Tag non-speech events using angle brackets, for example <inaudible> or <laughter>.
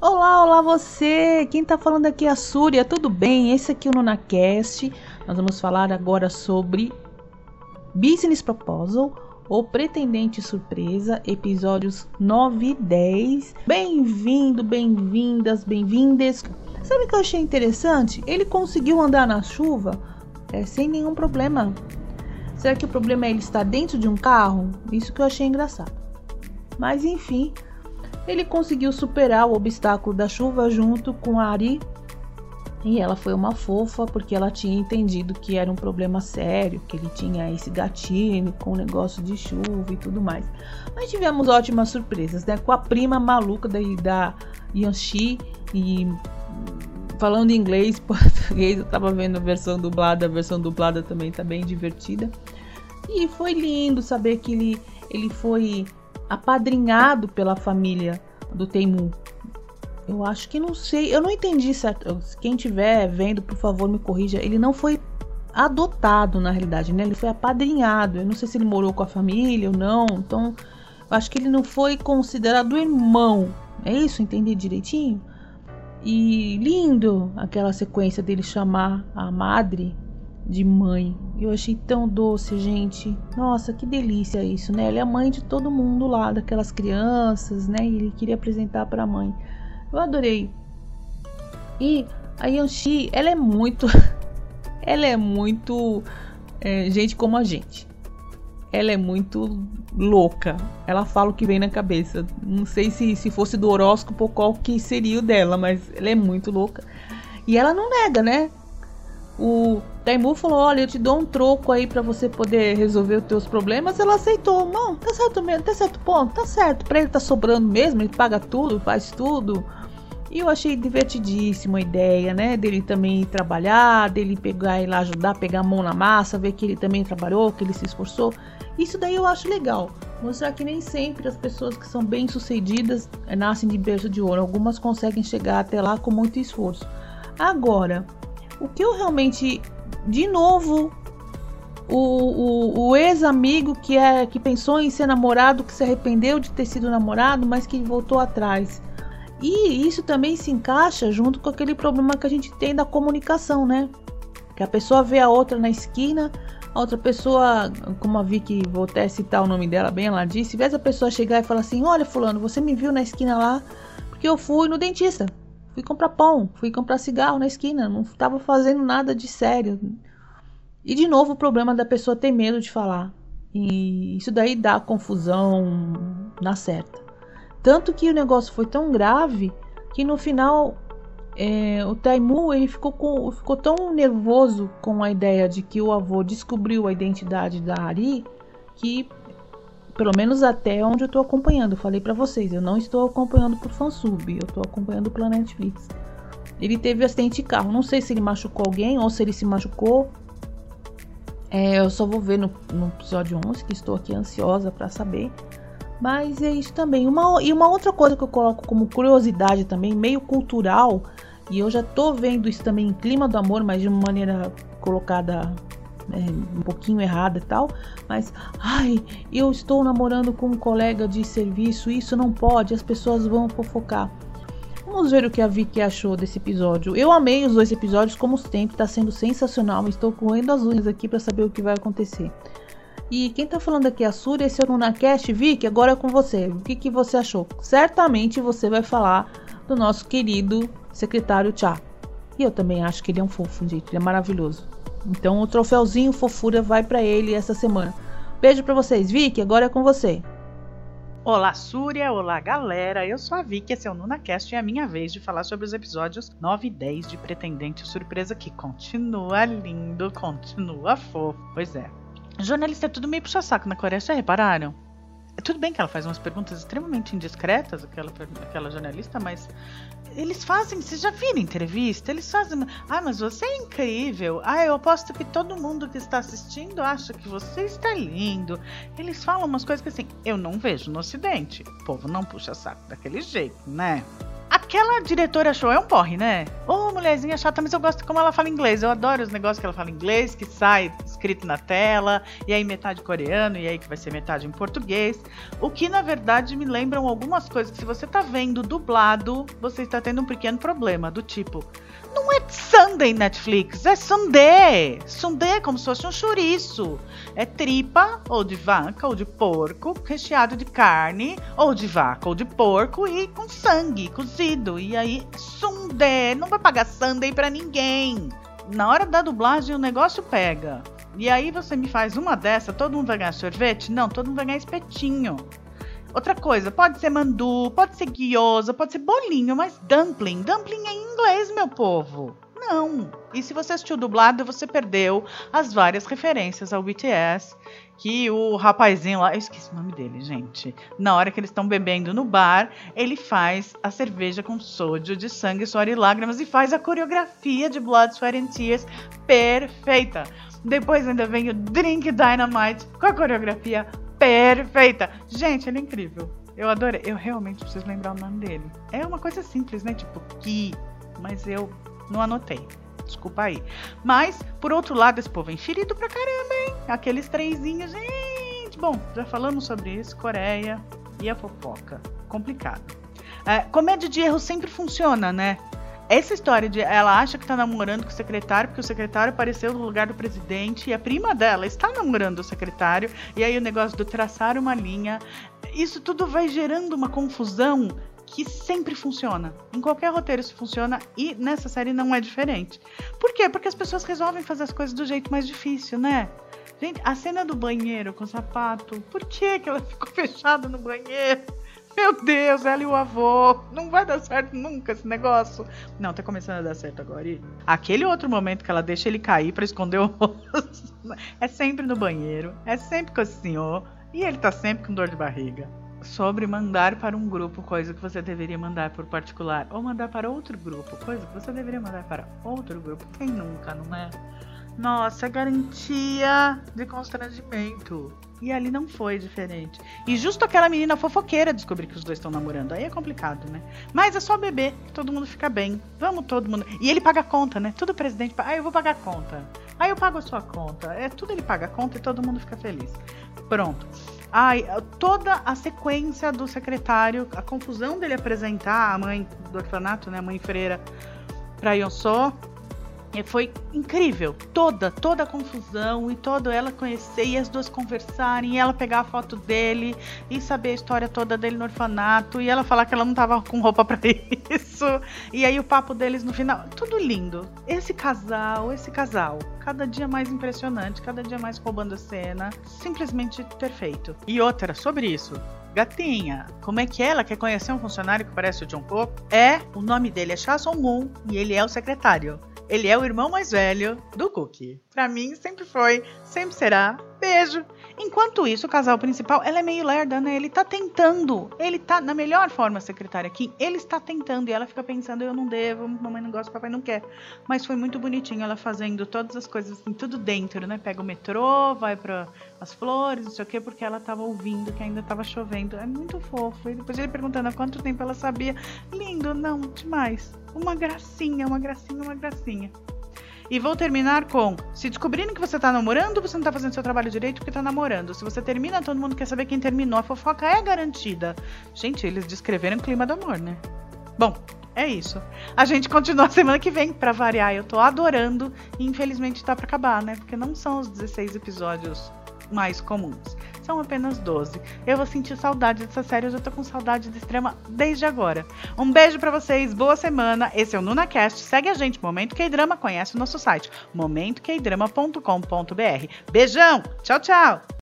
Olá, olá você! Quem tá falando aqui é a Súria, tudo bem? Esse aqui é o NunaCast. Nós vamos falar agora sobre Business Proposal ou Pretendente Surpresa, episódios 9 e 10. Bem-vindo, bem-vindas, bem-vindes. Sabe o que eu achei interessante? Ele conseguiu andar na chuva é, sem nenhum problema. Será que o problema é ele estar dentro de um carro? Isso que eu achei engraçado. Mas enfim, ele conseguiu superar o obstáculo da chuva junto com a Ari. E ela foi uma fofa porque ela tinha entendido que era um problema sério, que ele tinha esse gatinho com o negócio de chuva e tudo mais. Mas tivemos ótimas surpresas, né? Com a prima maluca da, da Yanxi e falando inglês, <laughs> português, eu tava vendo a versão dublada, a versão dublada também tá bem divertida. E foi lindo saber que ele, ele foi apadrinhado pela família do Teimu. Eu acho que não sei, eu não entendi certo. Quem estiver vendo, por favor, me corrija. Ele não foi adotado na realidade, né? Ele foi apadrinhado. Eu não sei se ele morou com a família ou não. Então, acho que ele não foi considerado irmão. É isso? Entendi direitinho? E lindo aquela sequência dele chamar a madre de mãe. Eu achei tão doce, gente. Nossa, que delícia isso, né? Ela é a mãe de todo mundo lá, daquelas crianças, né? E ele queria apresentar para a mãe. Eu adorei. E a Yanxi, ela é muito. <laughs> ela é muito. É, gente como a gente. Ela é muito louca. Ela fala o que vem na cabeça. Não sei se, se fosse do horóscopo qual que seria o dela, mas ela é muito louca. E ela não nega, né? O Taimu falou: Olha, eu te dou um troco aí para você poder resolver os teus problemas. Ela aceitou. Não, tá certo mesmo, tá certo ponto, tá certo. Pra ele tá sobrando mesmo, ele paga tudo, faz tudo. E eu achei divertidíssima a ideia, né? Dele também trabalhar, dele pegar e lá ajudar, pegar a mão na massa, ver que ele também trabalhou, que ele se esforçou. Isso daí eu acho legal. Mostrar que nem sempre as pessoas que são bem sucedidas eh, nascem de berço de ouro. Algumas conseguem chegar até lá com muito esforço. Agora, o que eu realmente. De novo, o, o, o ex-amigo que, é, que pensou em ser namorado, que se arrependeu de ter sido namorado, mas que voltou atrás. E isso também se encaixa junto com aquele problema que a gente tem da comunicação, né? Que a pessoa vê a outra na esquina, a outra pessoa, como a Vicky, vou até citar o nome dela bem, ela disse, vê essa pessoa chegar e falar assim: Olha, Fulano, você me viu na esquina lá porque eu fui no dentista. Fui comprar pão, fui comprar cigarro na esquina, não estava fazendo nada de sério. E de novo o problema da pessoa ter medo de falar. E isso daí dá confusão na certa. Tanto que o negócio foi tão grave que no final é, o Taimu ele ficou, com, ficou tão nervoso com a ideia de que o avô descobriu a identidade da Ari que pelo menos até onde eu estou acompanhando. Falei para vocês, eu não estou acompanhando por fansub, eu estou acompanhando pela Netflix. Ele teve acidente de carro, não sei se ele machucou alguém ou se ele se machucou. É, eu só vou ver no, no episódio 11, que estou aqui ansiosa para saber. Mas é isso também. Uma, e uma outra coisa que eu coloco como curiosidade também, meio cultural, e eu já tô vendo isso também em Clima do Amor, mas de uma maneira colocada é, um pouquinho errada e tal, mas ai, eu estou namorando com um colega de serviço, isso não pode, as pessoas vão fofocar. Vamos ver o que a Vicky achou desse episódio. Eu amei os dois episódios, como sempre, tá sendo sensacional. Estou correndo as unhas aqui para saber o que vai acontecer. E quem tá falando aqui é a Suri, esse é o NunaCast. Vicky, agora é com você. O que, que você achou? Certamente você vai falar do nosso querido secretário Tchá. E eu também acho que ele é um fofo, gente. Ele é maravilhoso. Então o troféuzinho fofura vai para ele essa semana. Beijo para vocês, Vicky, agora é com você. Olá, Súria! Olá, galera! Eu sou a Vicky, esse é o NunaCast e é a minha vez de falar sobre os episódios 9 e 10 de Pretendente Surpresa, que continua lindo, continua fofo. Pois é. Jornalista é tudo meio puxa-saco na Coreia, já repararam? Tudo bem que ela faz umas perguntas extremamente indiscretas, aquela, aquela jornalista, mas eles fazem, vocês já viram entrevista? Eles fazem. Ah, mas você é incrível. Ah, eu aposto que todo mundo que está assistindo acha que você está lindo. Eles falam umas coisas que assim, eu não vejo no Ocidente. O povo não puxa saco daquele jeito, né? Aquela diretora show é um porre, né? Ô, mulherzinha chata, mas eu gosto como ela fala inglês. Eu adoro os negócios que ela fala inglês, que sai escrito na tela, e aí metade coreano, e aí que vai ser metade em português. O que na verdade me lembram algumas coisas que se você tá vendo dublado, você está tendo um pequeno problema, do tipo. Não é Sunday Netflix, é Sunday. Sunday é como se fosse um chouriço. É tripa, ou de vaca, ou de porco, recheado de carne, ou de vaca, ou de porco, e com sangue cozido. E aí, Sunday. Não vai pagar Sunday pra ninguém. Na hora da dublagem, o negócio pega. E aí você me faz uma dessa, todo mundo vai ganhar sorvete? Não, todo mundo vai ganhar espetinho. Outra coisa, pode ser mandu, pode ser guiosa, pode ser bolinho, mas dumpling. Dumpling é em inglês, meu povo. Não. E se você assistiu dublado, você perdeu as várias referências ao BTS. Que o rapazinho lá, eu esqueci o nome dele, gente. Na hora que eles estão bebendo no bar, ele faz a cerveja com sódio de sangue, suor e lágrimas e faz a coreografia de Blood, Sweat and Tears perfeita. Depois ainda vem o Drink Dynamite com a coreografia perfeita. Gente, ele é incrível. Eu adorei. Eu realmente preciso lembrar o nome dele. É uma coisa simples, né? Tipo, que. Mas eu não anotei. Desculpa aí. Mas, por outro lado, esse povo é enxerido pra caramba, hein? Aqueles trezinhos, gente. Bom, já falamos sobre isso. Coreia e a fofoca. Complicado. É, comédia de erro sempre funciona, né? Essa história de ela acha que tá namorando com o secretário porque o secretário apareceu no lugar do presidente e a prima dela está namorando o secretário e aí o negócio do traçar uma linha, isso tudo vai gerando uma confusão que sempre funciona. Em qualquer roteiro isso funciona e nessa série não é diferente. Por quê? Porque as pessoas resolvem fazer as coisas do jeito mais difícil, né? Gente, a cena do banheiro com o sapato, por que, que ela <laughs> ficou fechada no banheiro? Meu Deus, ela e o avô. Não vai dar certo nunca esse negócio. Não, tá começando a dar certo agora. E aquele outro momento que ela deixa ele cair para esconder o rosto. <laughs> É sempre no banheiro. É sempre com o senhor. E ele tá sempre com dor de barriga. Sobre mandar para um grupo, coisa que você deveria mandar por particular. Ou mandar para outro grupo, coisa que você deveria mandar para outro grupo. Quem nunca, não é? Nossa, é garantia de constrangimento. E ali não foi diferente. E justo aquela menina fofoqueira descobrir que os dois estão namorando. Aí é complicado, né? Mas é só beber, que todo mundo fica bem. Vamos todo mundo. E ele paga a conta, né? Tudo presidente. Ah, eu vou pagar a conta. Aí eu pago a sua conta. É tudo ele paga a conta e todo mundo fica feliz. Pronto. Ai, toda a sequência do secretário, a confusão dele apresentar a mãe do orfanato, né, a mãe freira, pra Yonsô, e foi incrível. Toda, toda a confusão e toda ela conhecer e as duas conversarem, e ela pegar a foto dele e saber a história toda dele no orfanato, e ela falar que ela não tava com roupa <laughs> para isso. E aí o papo deles no final, tudo lindo. Esse casal, esse casal, cada dia mais impressionante, cada dia mais roubando a cena, simplesmente perfeito. E outra sobre isso, Gatinha, como é que ela quer conhecer um funcionário que parece o John Pope? É, o nome dele é Cha Song Moon e ele é o secretário. Ele é o irmão mais velho do Cookie. Pra mim, sempre foi, sempre será. Beijo. Enquanto isso, o casal principal, ela é meio lerda, né? Ele tá tentando. Ele tá, na melhor forma, secretária aqui, ele está tentando. E ela fica pensando, eu não devo, mamãe não gosta, papai não quer. Mas foi muito bonitinho ela fazendo todas as coisas assim, tudo dentro, né? Pega o metrô, vai para as flores, não sei o quê, porque ela tava ouvindo que ainda tava chovendo. É muito fofo. E depois ele perguntando há quanto tempo ela sabia. Lindo, não, demais. Uma gracinha, uma gracinha, uma gracinha. E vou terminar com: se descobrirem que você tá namorando, você não tá fazendo seu trabalho direito porque tá namorando. Se você termina, todo mundo quer saber quem terminou. A fofoca é garantida. Gente, eles descreveram o clima do amor, né? Bom, é isso. A gente continua <laughs> semana que vem para variar. Eu tô adorando e infelizmente tá para acabar, né? Porque não são os 16 episódios mais comuns. São apenas 12. Eu vou sentir saudade dessa série, eu já tô com saudade de extrema desde agora. Um beijo para vocês, boa semana. Esse é o NunaCast. Segue a gente, Momento Que Drama, conhece o nosso site, momentoqueidrama.com.br. Beijão, tchau, tchau.